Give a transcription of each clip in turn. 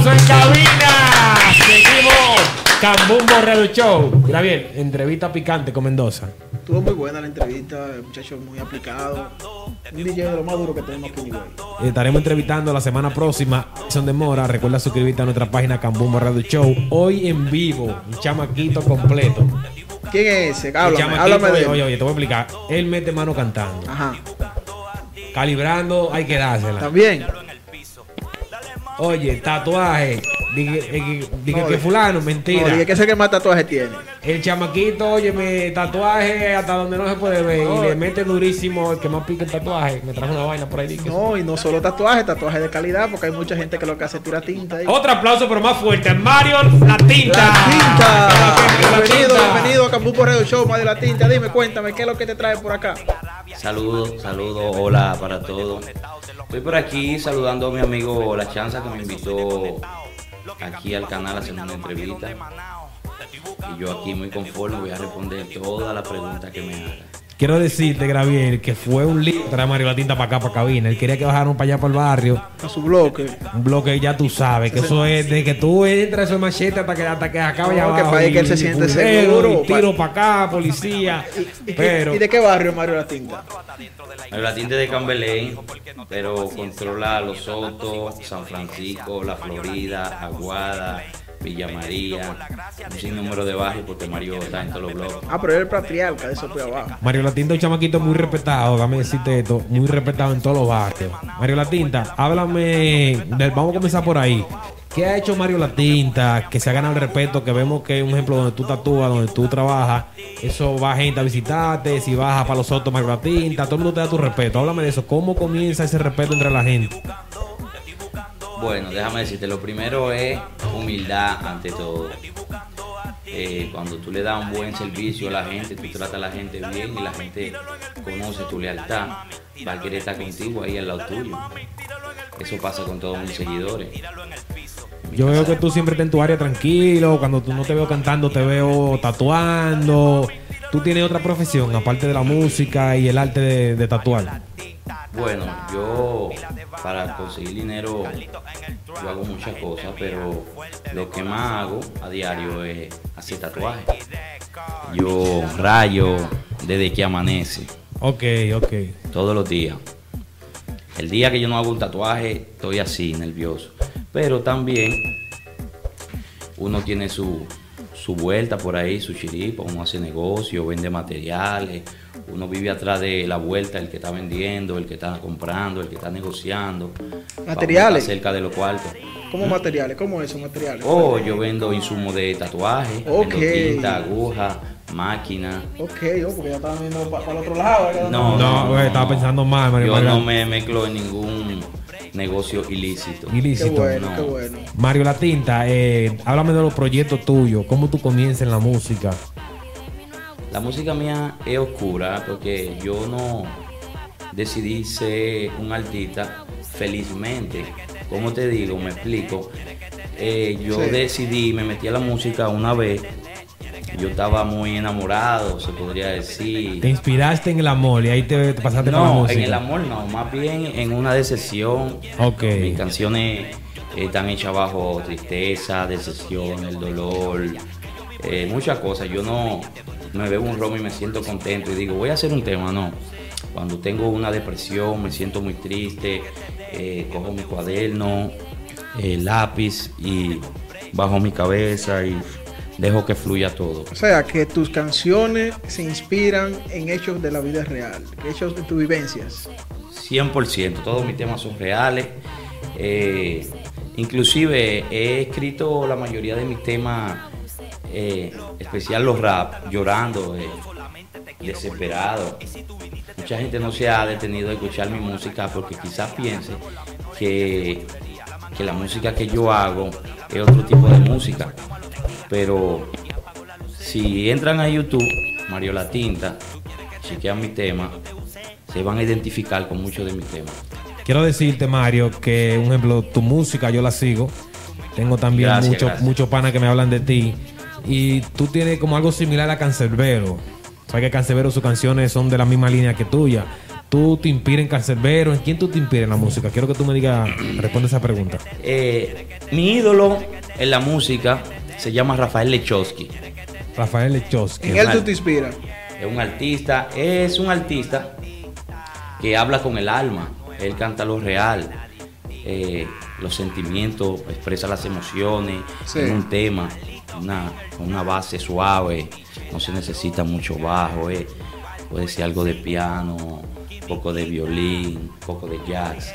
aplauso en cabina. Seguimos. Cambumbo Radio Show. Mira bien, entrevista picante con Mendoza. Estuvo muy buena la entrevista, el muchacho muy aplicado. Un DJ de lo más duro que tenemos aquí en Higüey. Estaremos entrevistando la semana próxima. Son de Mora. Recuerda suscribirte a nuestra página Cambumbo Radio Show. Hoy en vivo, un chamaquito completo. ¿Quién es ese? Háblame, chamaquito, háblame de oye, oye, te voy a explicar. Él mete mano cantando. Ajá. Calibrando, hay que dársela. También. Oye, tatuaje. Dije, dije No, que fulano, No, mentira. dije que ese que más tatuaje tiene. El chamaquito, oye, me tatuaje hasta donde no se puede ver. No. Y le mete durísimo el que más pica el tatuaje. Me trajo una vaina por ahí. dije. No, y no solo tatuaje, tatuaje de calidad, porque hay mucha gente que lo que hace es tira tinta. ahí. Otro aplauso, pero más fuerte. Mario La Tinta. La tinta. La Bienvenido, Tinta. bienvenido a Cambuco Radio Show, Mario La Tinta. Dime, cuéntame, ¿qué es lo que te trae por acá? Saludos, saludos, hola para todos. Estoy por aquí saludando a mi amigo La Chanza que me invitó aquí al canal a hacer una entrevista. Y yo aquí muy conforme voy a responder todas las preguntas que me hagan. Quiero decirte, Gravier, que fue un lío traer a Mario La Tinta para acá, para cabina. Él quería que bajaran para allá, para el barrio. A su bloque. Un bloque ya tú sabes, que eso es de que tú entras eso es machete hasta que, hasta que acabe No, allá que y- él se siente seguro, y tiro para acá, policía. ¿Y, y- pero y de qué barrio, Mario La Tinta? La tinta de Cambelén, pero controla Los Sotos, San Francisco, La Florida, Aguada, Villa María, un sinnúmero de barrios porque Mario está en todos los bloques. Ah, pero él es el patriarca de eso por abajo. Mario La Tinta es un chamaquito muy respetado, dame decirte esto, muy respetado en todos los barrios. Mario La Tinta, háblame, del, vamos a comenzar por ahí. ¿Qué ha hecho Mario La Tinta? Que se ha ganado el respeto, que vemos que un ejemplo donde tú tatúas, donde tú trabajas, eso va gente a visitarte, si vas para los otros Mario La Tinta, todo el mundo te da tu respeto. Háblame de eso, ¿cómo comienza ese respeto entre la gente? Bueno, déjame decirte, lo primero es humildad ante todo. Eh, cuando tú le das un buen servicio a la gente, tú tratas a la gente bien y la gente conoce tu lealtad, va a querer estar contigo ahí al lado tuyo. Eso pasa con todos mis seguidores. Yo veo que tú siempre estás en tu área tranquilo, cuando tú no te veo cantando, te veo tatuando. ¿Tú tienes otra profesión, aparte de la música y el arte de, de tatuar? Bueno, yo para conseguir dinero yo hago muchas cosas, pero lo que más hago a diario es hacer tatuajes. Yo rayo desde que amanece, Ok, ok. todos los días. El día que yo no hago un tatuaje, estoy así, nervioso. Pero también uno tiene su, su vuelta por ahí, su chiripa, uno hace negocio, vende materiales, uno vive atrás de la vuelta, el que está vendiendo, el que está comprando, el que está negociando. Materiales. Cerca de los cuartos. ¿Cómo materiales? ¿Cómo es esos materiales? Oh, yo vendo insumos de tatuaje, Ok. vendo tinta, aguja, máquina. Ok, oh, porque ya estaban viendo para el otro lado. No, No, güey, estaba pensando mal, Mario Yo Mario. no me mezclo en ningún negocio ilícito. Qué Ilícito. bueno, no. qué bueno. Mario La Tinta, eh, háblame de los proyectos tuyos, cómo tú comienzas en la música. La música mía es oscura porque yo no decidí ser un artista felizmente. Como te digo, me explico. Eh, yo Sí. decidí, me metí a la música una vez. Yo estaba muy enamorado, se podría decir. Te inspiraste en el amor y ahí te, te pasaste para la No, música. en el amor no, más bien en una decepción. Ok. Mis canciones eh, están hechas bajo tristeza, decepción, el dolor, eh, muchas cosas. Yo no me veo un romo y me siento contento y digo, voy a hacer un tema, no. Cuando tengo una depresión, me siento muy triste, eh, cojo mi cuaderno, eh, lápiz y bajo mi cabeza y dejo que fluya todo. O sea, que tus canciones se inspiran en hechos de la vida real, hechos de tus vivencias. 100%, todos mis temas son reales. Eh, inclusive he escrito la mayoría de mis temas, eh, especial los rap, llorando, eh, desesperado. Mucha gente no se ha detenido a escuchar mi música porque quizás piense que, que la música que yo hago es otro tipo de música. Pero si entran a YouTube, Mario La Tinta, chequean mi tema, se van a identificar con muchos de mis temas. Quiero decirte, Mario, que, un ejemplo, tu música yo la sigo. Tengo también muchos muchos panas que me hablan de ti. Y tú tienes como algo similar a Cancerbero. Sabes que Cancerbero sus canciones son de la misma línea que tuya. tú te inspiras en Cancerbero? ¿En quién tú te inspiras en la música? Quiero que tú me digas, responde esa pregunta. Eh, mi ídolo en la música se llama Rafael Lechowski. Rafael Lechowski. En él tú te inspiras. Es un artista, es un artista que habla con el alma. Él canta lo real, eh, los sentimientos, expresa las emociones Sí. en un tema, una, una base suave, no se necesita mucho bajo, eh. puede ser algo de piano, un poco de violín, un poco de jazz.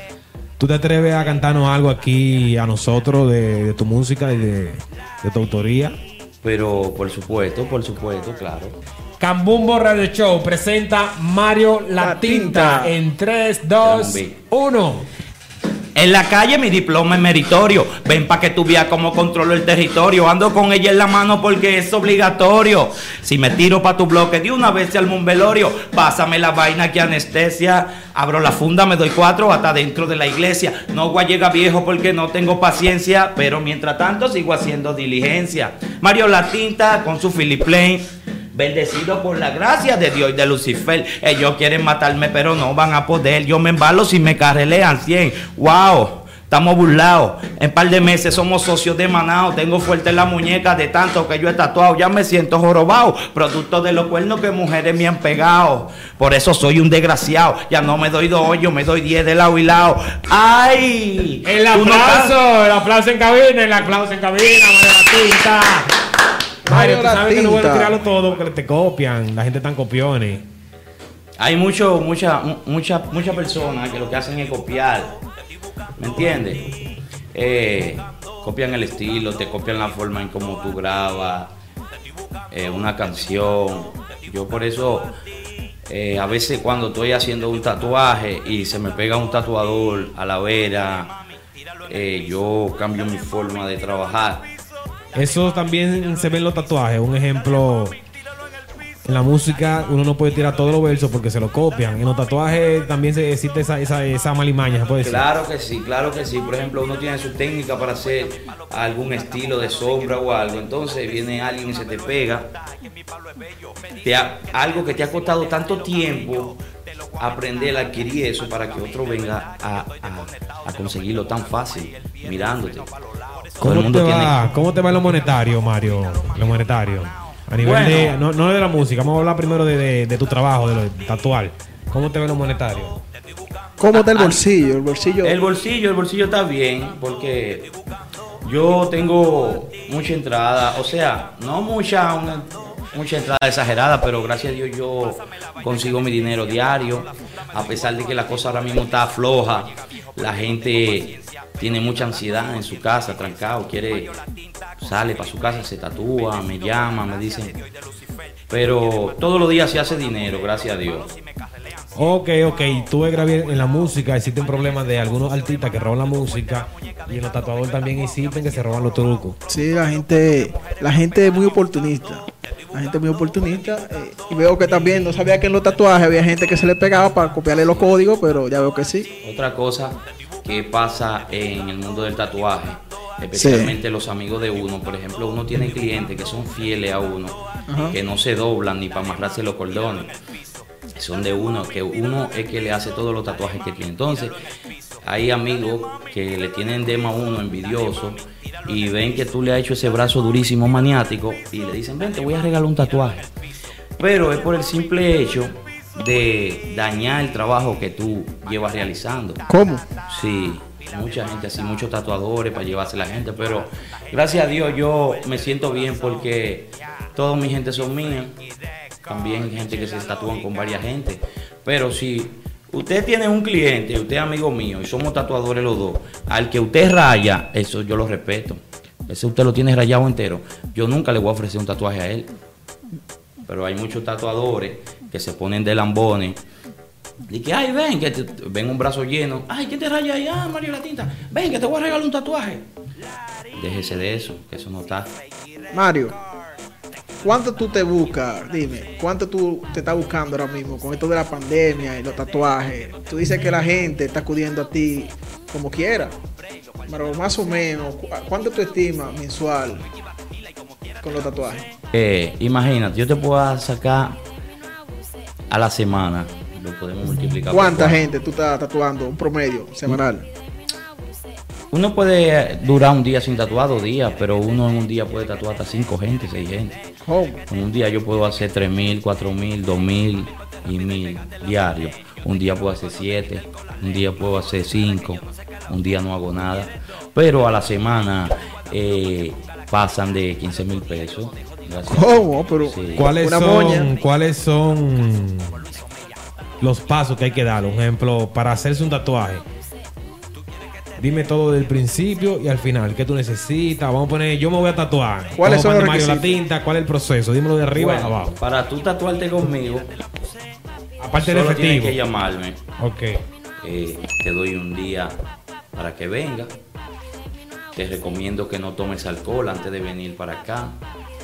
¿Tú te atreves a cantarnos algo aquí a nosotros de, de tu música y de, de tu autoría? Pero por supuesto, por supuesto, claro. Cambumbo Radio Show presenta Mario La, La Tinta. Tinta en 3, 2, Dame un 1. En la calle mi diploma es meritorio. Ven pa' que tú veas cómo controlo el territorio. Ando con ella en la mano porque es obligatorio. Si me tiro pa' tu bloque de una vez arma un. Pásame la vaina que anestesia. Abro la funda, me doy cuatro hasta dentro de la iglesia. No voy a viejo porque no tengo paciencia. Pero mientras tanto sigo haciendo diligencia. Mario La Tinta con su Philip Plain. Bendecido por la gracia de Dios y de Lucifer. Ellos quieren matarme, pero no van a poder. Yo me embalo si me carrelean 100. ¡Wow! Estamos burlados. En par de meses somos socios de Manao. Tengo fuerte la muñeca de tanto que yo he tatuado. Ya me siento jorobado. Producto de los cuernos que mujeres me han pegado. Por eso soy un desgraciado. Ya no me doy dos, yo me doy diez de lado y lado. ¡Ay! El no aplauso, el aplauso en cabina, el aplauso en cabina, Mario La Tinta. Mario, tú sabes que no puedes tirarlo todo porque te copian, la gente tan copiones. Hay mucho, mucha, mu- mucha, muchas personas que lo que hacen es copiar. ¿Me entiendes? Eh, copian el estilo, te copian la forma en cómo tú grabas eh, una canción. Yo por eso, eh, a veces cuando estoy haciendo un tatuaje y se me pega un tatuador a la vera, eh, yo cambio mi forma de trabajar. Eso también se ve en los tatuajes. Un ejemplo, en la música uno no puede tirar todos los versos porque se lo copian. En los tatuajes también se existe esa, esa, esa malimaña, se puede decir. Claro que sí, claro que sí. Por ejemplo, uno tiene su técnica para hacer algún estilo de sombra o algo. Entonces viene alguien y se te pega. Te algo que te ha costado tanto tiempo aprender adquirir eso para que otro venga a- a conseguirlo tan fácil mirándote. Todo el ¿Cómo mundo te, tiene. va, ¿Cómo te va lo monetario, Mario? Lo monetario. A nivel Bueno. de. No, no de la música, vamos a hablar primero de, de- de tu trabajo, de lo tatuar. ¿Cómo te va lo monetario? ¿Cómo está el bolsillo? El bolsillo. El bolsillo, el bolsillo está bien porque yo tengo mucha entrada, o sea, no mucha, una- mucha entrada exagerada, pero gracias a Dios yo consigo mi dinero diario, a pesar de que la cosa ahora mismo está floja, la gente tiene mucha ansiedad en su casa, trancado, quiere, sale para su casa, se tatúa, me llama, me dicen, pero todos los días se hace dinero, gracias a Dios. Ok, ok. Tuve grabé en la música, existen problemas de algunos artistas que roban la música y en los tatuadores también existen que se roban los trucos. Sí, la gente, la gente es muy oportunista. La gente es muy oportunista. eh, y veo que también, no sabía que en los tatuajes había gente que se le pegaba para copiarle los códigos, pero ya veo que sí. Otra cosa que pasa en el mundo del tatuaje, especialmente los amigos de uno, por ejemplo, uno tiene clientes que son fieles a uno, Ajá. que no se doblan ni para amarrarse los cordones. Son de uno, que uno es que le hace todos los tatuajes que tiene. Entonces, hay amigos que le tienen dema a uno envidioso y ven que tú le has hecho ese brazo durísimo maniático y le dicen, ven, te voy a regalar un tatuaje. Pero es por el simple hecho de dañar el trabajo que tú llevas realizando. ¿Cómo? Sí, mucha gente así, muchos tatuadores para llevarse la gente, pero gracias a Dios yo me siento bien porque toda mi gente son mías. También hay gente que se tatúan con varias gente. Pero si usted tiene un cliente, usted es amigo mío y somos tatuadores los dos, al que usted raya, eso yo lo respeto. Ese usted lo tiene rayado entero. Yo nunca le voy a ofrecer un tatuaje a él. Pero hay muchos tatuadores que se ponen de lambones. Y que, ay, ven, que te- ven un brazo lleno. Ay, ¿quién te raya ahí? Ah, Mario La Tinta. Ven, que te voy a regalar un tatuaje. Déjese de eso, que eso no está. Mario, ¿cuánto tú te buscas? Dime, ¿cuánto tú te estás buscando ahora mismo con esto de la pandemia y los tatuajes? Tú dices que la gente está acudiendo a ti como quiera, pero más o menos, ¿cu- ¿cuánto tú estimas mensual con los tatuajes? Eh, imagínate, yo te puedo sacar a la semana lo podemos multiplicar. ¿Cuánta gente tú estás tatuando? Un promedio semanal. Uno puede durar un día sin tatuar dos días, pero uno en un día puede tatuar hasta cinco gente, seis gente. ¿Cómo? En un día yo puedo hacer tres mil, cuatro mil, dos mil y mil diarios. Un día puedo hacer siete, un día puedo hacer cinco, un día no hago nada. Pero a la semana eh, pasan de 15 mil pesos. ¿Cómo? Pero Sí. ¿Cuáles Una son, moña. ¿Cuáles son los pasos que hay que dar? Un ejemplo, para hacerse un tatuaje. Dime todo del principio y al final. ¿Qué tú necesitas? Vamos a poner, yo me voy a tatuar. ¿Cuáles son los Mario la tinta, ¿cuál es el proceso? Dímelo de arriba a abajo. para tú tatuarte conmigo, Aparte del solo tienes efectivo. que llamarme. Ok. Eh, te doy un día para que venga. Te recomiendo que no tomes alcohol antes de venir para acá.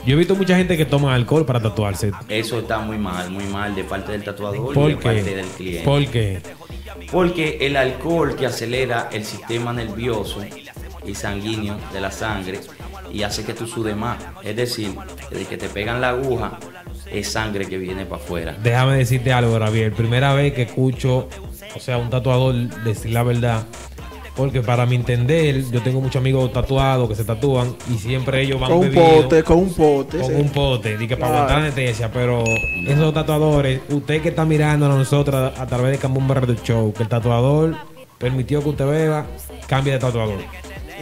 Yo he visto mucha gente que toma alcohol para tatuarse. Eso está muy mal, muy mal de parte del tatuador y ¿Por de parte del cliente. ¿Por qué? Porque el alcohol te acelera el sistema nervioso y sanguíneo de la sangre y hace que tú sudes más. Es decir, desde que te pegan la aguja, es sangre que viene para afuera. Déjame decirte algo, Gabriel. Primera vez que escucho, o sea, un tatuador decir la verdad. Porque para mi entender, yo tengo muchos amigos tatuados que se tatúan y siempre ellos van con un pote, con un pote. con sí. un pote, di que para aguantar anestesia. Pero esos tatuadores, usted que está mirando a nosotros a través de Cambón Radio Show, que el tatuador permitió que usted beba, cambie de tatuador.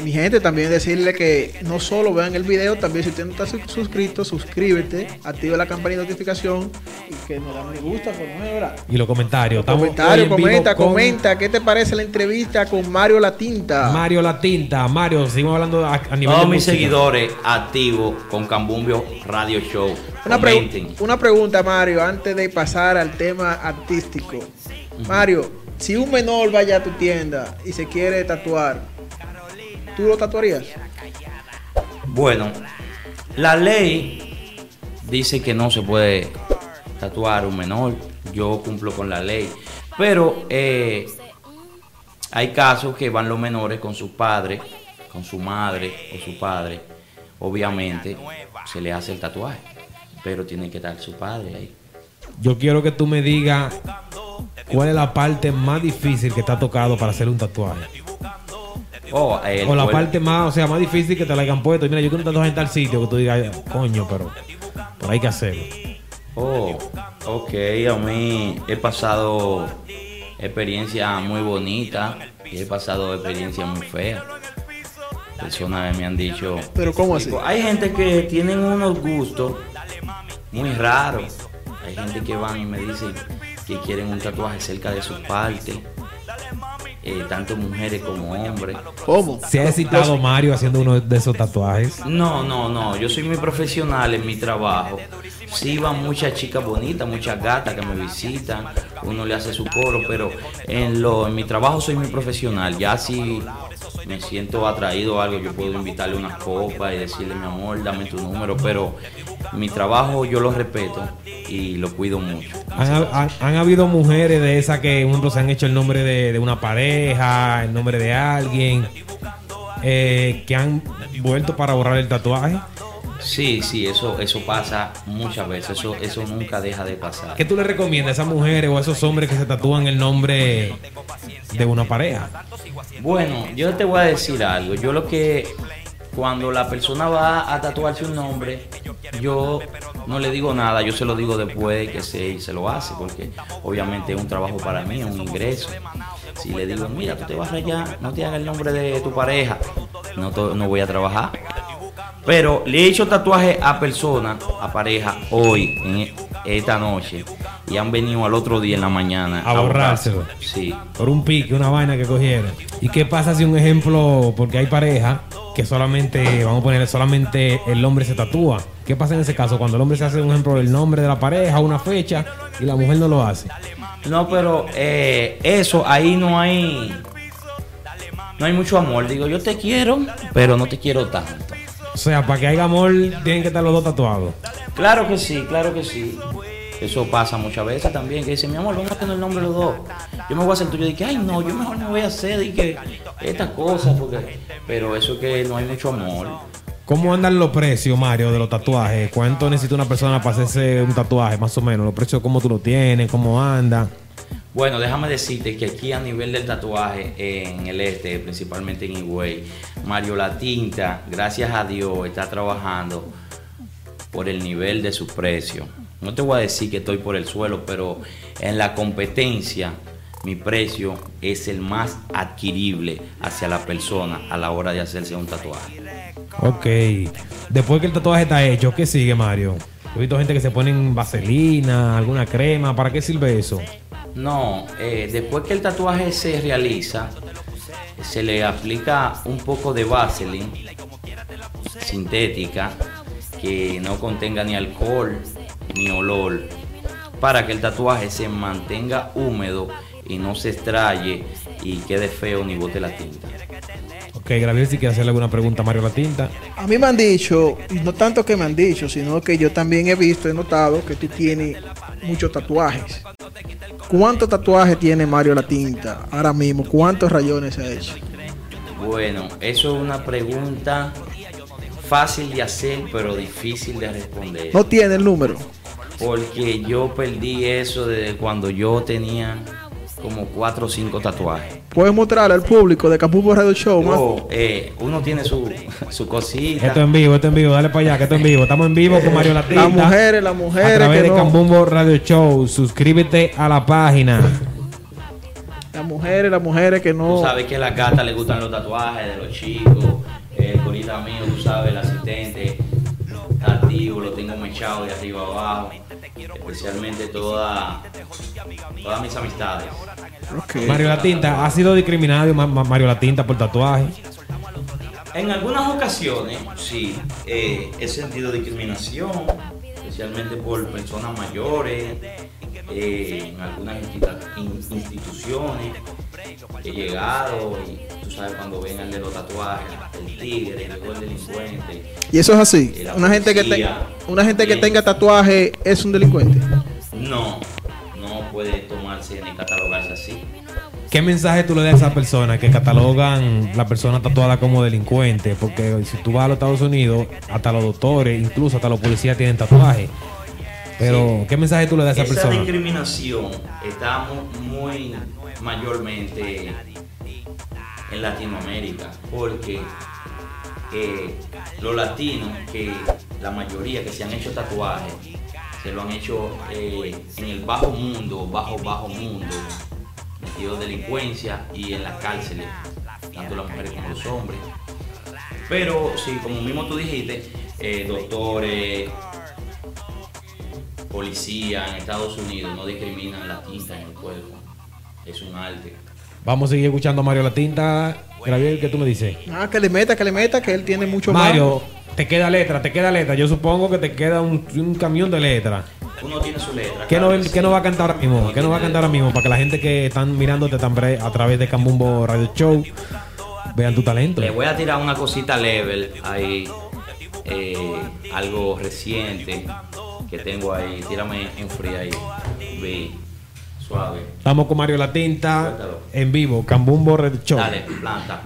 Mi gente, también decirle que no solo vean el video, también si usted no está su- suscrito, suscríbete, activa la campanita de notificación y que nos dan me gusta, por lo menos, ¿verdad? Y los comentarios. Estamos Comentario, hoy en vivo comenta, con comenta. ¿Qué te parece la entrevista con Mario La Tinta? Mario La Tinta. Mario, seguimos hablando a, a nivel Todos de mis música. seguidores activos con Cambumbio Radio Show. Una, pregu- una pregunta, Mario, antes de pasar al tema artístico. Mario, si un menor vaya a tu tienda y se quiere tatuar, ¿tú lo tatuarías? Bueno, la ley dice que no se puede tatuar un menor. Yo cumplo con la ley. Pero eh, hay casos que van los menores con su padre, con su madre o su padre. Obviamente se le hace el tatuaje. Pero tiene que estar su padre ahí. Yo quiero que tú me digas cuál es la parte más difícil que te ha tocado para hacer un tatuaje. Oh, el o la parte más, o sea, más difícil que te la hayan puesto. Mira, yo quiero tatuaje en tal sitio que tú digas, coño, pero, pero hay que hacerlo. Oh, ok, a mí he pasado experiencias muy bonitas y he pasado experiencias muy feas. Personas me han dicho... Pero ¿cómo así? Hay gente que tienen unos gustos muy raros. Hay gente que van y me dicen que quieren un tatuaje cerca de sus partes. Eh, tanto mujeres como hombres. ¿Cómo? ¿Se ha excitado Mario haciendo uno de esos tatuajes? No, no, no. Yo soy muy profesional en mi trabajo. Sí van muchas chicas bonitas, muchas gatas que me visitan. Uno le hace su coro, pero en lo, en mi trabajo soy muy profesional. Ya si me siento atraído a algo, yo puedo invitarle unas copas y decirle, mi amor, dame tu número. Pero mi trabajo yo lo respeto y lo cuido mucho. Han, han- han habido mujeres de esas que, por ejemplo, se han hecho el nombre de, de una pareja, el nombre de alguien, eh, que han vuelto para borrar el tatuaje. Sí, sí, eso, eso pasa muchas veces. Eso, eso nunca deja de pasar. ¿Qué tú le recomiendas a esas mujeres o a esos hombres que se tatúan el nombre de una pareja? Bueno, yo te voy a decir algo. Yo lo que cuando la persona va a tatuarse un nombre, yo no le digo nada, yo se lo digo después de que se, se lo hace, porque obviamente es un trabajo para mí, es un ingreso. Si le digo, mira, tú te vas allá, no te hagas el nombre de tu pareja, no, no voy a trabajar. Pero le he hecho tatuaje a personas, a pareja, hoy, en e- esta noche, y han venido al otro día en la mañana A borrárselo. borrárselo. Sí. Por un pique, una vaina que cogieron. ¿Y qué pasa si un ejemplo, porque hay pareja que solamente, vamos a poner solamente el hombre se tatúa? ¿Qué pasa en ese caso cuando el hombre se hace un ejemplo el nombre de la pareja, una fecha, y la mujer no lo hace? No, pero eh, eso, ahí no hay. No hay mucho amor. Digo, yo te quiero, pero no te quiero tanto. O sea, para que haya amor, tienen que estar los dos tatuados. Claro que sí, claro que sí. Eso pasa muchas veces también, que dicen, mi amor, vamos a tener el nombre los dos. Yo me voy a hacer el tuyo y que, ay, no, yo mejor me voy a hacer y que estas cosas, porque. Pero eso es que no hay mucho amor. ¿Cómo andan los precios, Mario, de los tatuajes? ¿Cuánto necesita una persona para hacerse un tatuaje, más o menos? ¿Los precios cómo tú lo tienes? ¿Cómo anda? Bueno, déjame decirte que aquí a nivel del tatuaje en el este, principalmente en Higüey, Mario La Tinta, gracias a Dios, está trabajando por el nivel de su precio. No te voy a decir que estoy por el suelo, pero en la competencia mi precio es el más adquirible hacia la persona a la hora de hacerse un tatuaje. Ok. Después que el tatuaje está hecho, ¿qué sigue, Mario? He visto gente que se ponen vaselina, alguna crema. ¿Para qué sirve eso? No, eh, después que el tatuaje se realiza, se le aplica un poco de vaselina sintética que no contenga ni alcohol ni olor para que el tatuaje se mantenga húmedo y no se extraye y quede feo ni bote la tinta. Ok, Gabriel, si quiere hacerle alguna pregunta a Mario La Tinta. A mí me han dicho, no tanto que me han dicho, sino que yo también he visto, he notado que tú tienes muchos tatuajes. ¿Cuántos tatuajes tiene Mario La Tinta ahora mismo? ¿Cuántos rayones ha hecho? Bueno, eso es una pregunta fácil de hacer, pero difícil de responder. No tiene el número. Porque yo perdí eso desde cuando yo tenía como cuatro o cinco tatuajes. Puedes mostrar al público de Capumbo Radio Show. Oh, eh, uno tiene su, su cosita. Esto en vivo, esto en vivo, dale para allá, que esto en vivo. Estamos en vivo con Mario La Tinta. Las mujeres, las A mujeres través que de no. Cambumbo Radio Show. Suscríbete a la página. Las mujeres, las mujeres que Tú no. sabes que a la gata le gustan los tatuajes de los chicos. El corita mío, tú sabes, el asistente activo, lo tengo mechado de arriba abajo. Especialmente toda, todas mis amistades. Mario La Tinta, ¿ha sido discriminado Ma- Ma- Mario La Tinta por tatuaje? En algunas ocasiones, sí, eh, he sentido discriminación, especialmente por personas mayores, eh, en algunas institu- in- instituciones. He llegado y tú sabes cuando ven al de los tatuajes, el tigre, el delincuente. Y eso es así. Una gente que, te- una gente que tenga tatuaje es un delincuente. No, no puede tomarse ni catalogarse así. ¿Qué mensaje tú le das a esas personas que catalogan la persona tatuada como delincuente? Porque si tú vas a los Estados Unidos, hasta los doctores, incluso hasta los policías tienen tatuaje. Pero, Sí. ¿qué mensaje tú le das a esa Esa persona? discriminación está mu- muy, mayormente en Latinoamérica, porque eh, los latinos, que la mayoría que se han hecho tatuajes, se lo han hecho eh, en el bajo mundo, bajo, bajo mundo, metido en delincuencia y en las cárceles, tanto las mujeres como los hombres. Pero sí, como mismo tú dijiste, eh, doctores, policía en Estados Unidos no discriminan la tinta en el cuerpo. Es un arte. Vamos a seguir escuchando a Mario La Tinta. Gabriel, ¿qué tú me dices? Ah, que le meta, que le meta, que él tiene mucho Mario, te queda letra, te queda letra. Yo supongo que te queda un, un camión de letra. Uno tiene su letra. ¿Qué, claro no, qué va a cantar ahora mismo? ¿Qué no va a cantar ahora mismo? Para que la gente que están mirándote también a través de Cambumbo Radio Show vean tu talento. Le voy a tirar una cosita level ahí. eh, algo reciente que tengo ahí. Tírame en free ahí. Ve. Suave. Estamos con Mario La Tinta en vivo, Cambumbo Radio Show. Dale, planta.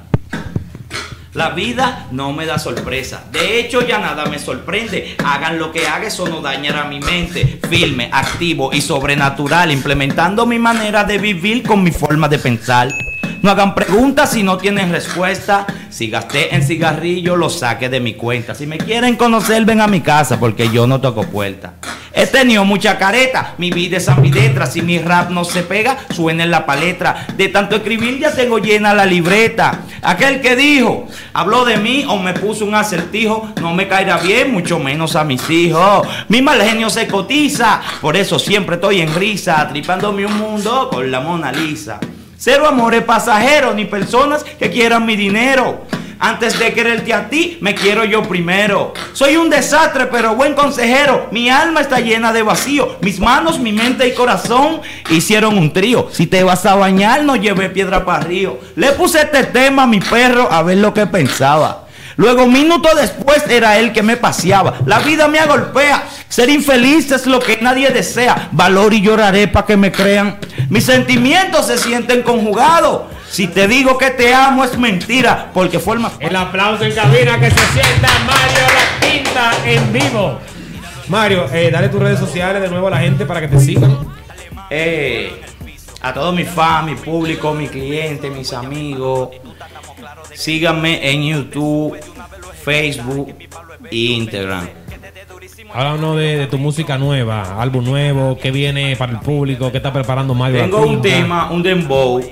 La vida no me da sorpresa. De hecho, ya nada me sorprende. Hagan lo que haga, eso no dañará mi mente. Firme, activo y sobrenatural, implementando mi manera de vivir con mi forma de pensar. No hagan preguntas si no tienen respuesta. Si gasté en cigarrillo, lo saque de mi cuenta. Si me quieren conocer, ven a mi casa porque yo no toco puerta. He tenido mucha careta, mi vida es ambidestra. Si mi rap no se pega, suena en la palestra. De tanto escribir ya tengo llena la libreta. Aquel que dijo, habló de mí o me puso un acertijo, no me caerá bien, mucho menos a mis hijos. Mi mal genio se cotiza, por eso siempre estoy en risa, tripándome un mundo con la Mona Lisa. Cero amores pasajeros ni personas que quieran mi dinero. Antes de quererte a ti, me quiero yo primero. Soy un desastre, pero buen consejero. Mi alma está llena de vacío. Mis manos, mi mente y corazón hicieron un trío. Si te vas a bañar, no lleve piedra para río. Le puse este tema a mi perro a ver lo que pensaba. Luego, minutos después, era él que me paseaba. La vida me agolpea. Ser infeliz es lo que nadie desea. Valor y lloraré para que me crean. Mis sentimientos se sienten conjugados. Si te digo que te amo es mentira, porque forma El aplauso en cabina que se sienta Mario La Tinta en vivo. Mario, eh, dale tus redes sociales de nuevo a la gente para que te sigan. Eh, a todos mis fans, mi público, mis clientes, mis amigos. Síganme en YouTube, Facebook e Instagram. Háblanos de, de tu música nueva, álbum nuevo, qué viene para el público, qué está preparando Mario Tengo un tema, un dembow,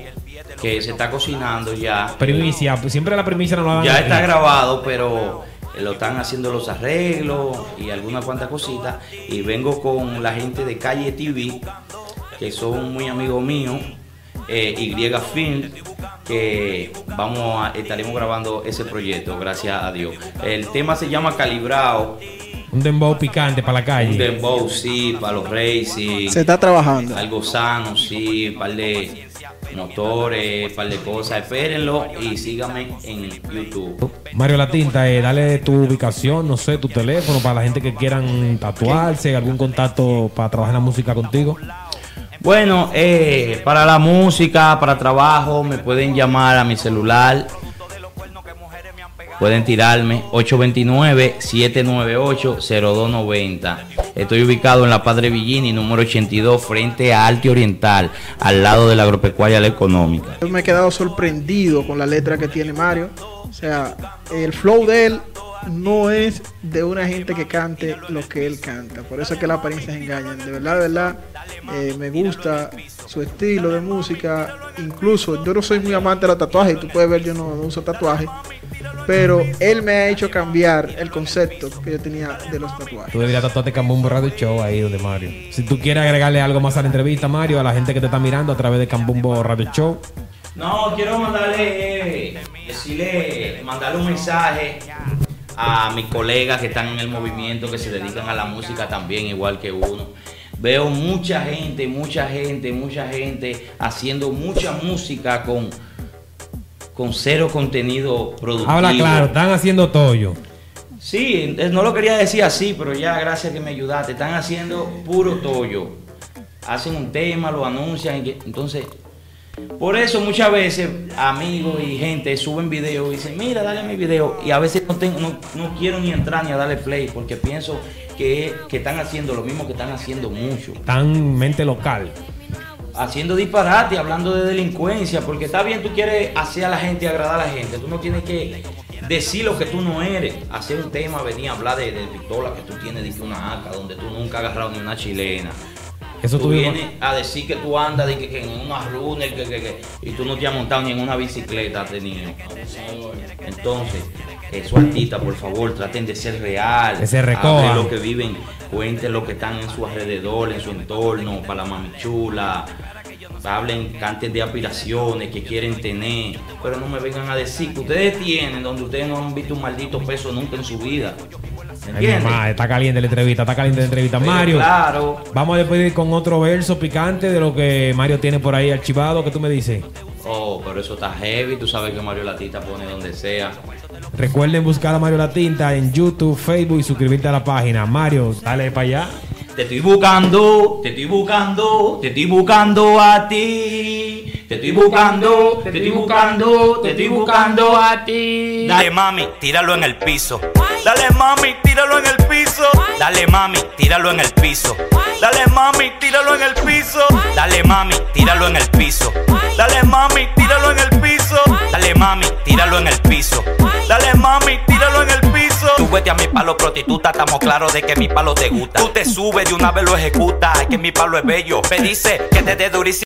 que se está cocinando ya. Primicia, siempre la primicia no la dan Ya está grabado, pero lo están haciendo los arreglos y algunas cuantas cositas. Y vengo con la gente de Calle TV, que son muy amigos míos, eh, Y Film, que vamos a, estaremos grabando ese proyecto, gracias a Dios. El tema se llama Calibrado, Un dembow picante para la un calle. dembow, sí, para los racing. Se está trabajando. Algo sano, sí, un par de motores, un par de cosas. Espérenlo y síganme en YouTube. Mario La Tinta, eh, dale tu ubicación, no sé, tu teléfono para la gente que quieran tatuarse, algún contacto para trabajar en la música contigo. Bueno, eh, para la música, para trabajo, me pueden llamar a mi celular. Pueden tirarme 829-798-0290. Estoy ubicado en la Padre Villini, número 82, frente a Arte Oriental, al lado de la agropecuaria La Económica. Yo me he quedado sorprendido con la letra que tiene Mario. O sea, el flow de él no es de una gente que cante lo que él canta. Por eso es que las apariencias engañan. De verdad, de verdad, eh, me gusta su estilo de música. Incluso yo no soy muy amante de los tatuajes. Tú puedes ver, yo no, no uso tatuajes. Pero él me ha hecho cambiar el concepto que yo tenía de los tatuajes. Tú deberías tatuarte Cambumbo Radio Show ahí donde Mario. Si tú quieres agregarle algo más a la entrevista, Mario, a la gente que te está mirando a través de Cambumbo Radio Show. No, quiero mandarle, eh, decirle, mandarle un mensaje a mis colegas que están en el movimiento, que se dedican a la música también, igual que uno. Veo mucha gente, mucha gente, mucha gente haciendo mucha música con, con cero contenido productivo. Habla claro, están haciendo toyo. Sí, eh, no lo quería decir así, pero ya gracias que me ayudaste. Están haciendo puro tollo. Hacen un tema, lo anuncian. y que- entonces, por eso muchas veces amigos y gente suben videos y dicen, mira, dale a mi video. Y a veces no, tengo, no, no quiero ni entrar ni a darle play porque pienso que, que están haciendo lo mismo que están haciendo mucho. Tan mente local. Haciendo disparate, hablando de delincuencia, porque está bien, tú quieres hacer a la gente, agradar a la gente. Tú no tienes que decir lo que tú no eres. Hacer un tema, venir a hablar de, de pistola que tú tienes, de que una AK, donde tú nunca has agarrado ni una chilena. Eso tú vienes a decir que tú andas de que, que en una runner que, que- que- y tú no te has montado ni en una bicicleta tenido. Entonces, esos artistas, por favor, traten de ser real. Que se recojan. Hablen lo que viven, cuenten lo que están en su alrededor, en su entorno, para la mamichula. Hablen, canten de aspiraciones que quieren tener, pero no me vengan a decir que ustedes tienen donde ustedes no han visto un maldito peso nunca en su vida. Está caliente la entrevista, está caliente la entrevista. Mario, Claro. vamos a despedir con otro verso picante de lo que Mario tiene por ahí archivado. ¿Qué tú me dices? Oh, pero eso está heavy. Tú sabes que Mario Latita pone donde sea. Recuerden buscar a Mario La Tinta en YouTube, Facebook y suscribirte a la página. Mario, dale para allá. Te estoy buscando, te estoy buscando, te estoy buscando a ti. Te estoy buscando, te estoy buscando, te estoy buscando a ti. Dale mami, tíralo en el piso. Dale mami, tíralo en el piso. Dale mami, tíralo en el piso. Dale mami, tíralo en el piso. Dale mami, tíralo en el piso. Dale mami, tíralo en el piso. Dale mami, tíralo en el piso. Dale mami, tíralo en el piso. Tú vete a mi palo prostituta, estamos claros de que mi palo te gusta. Tú te subes de una vez lo ejecutas, es que mi palo es bello. Me dice que te dé durísimo.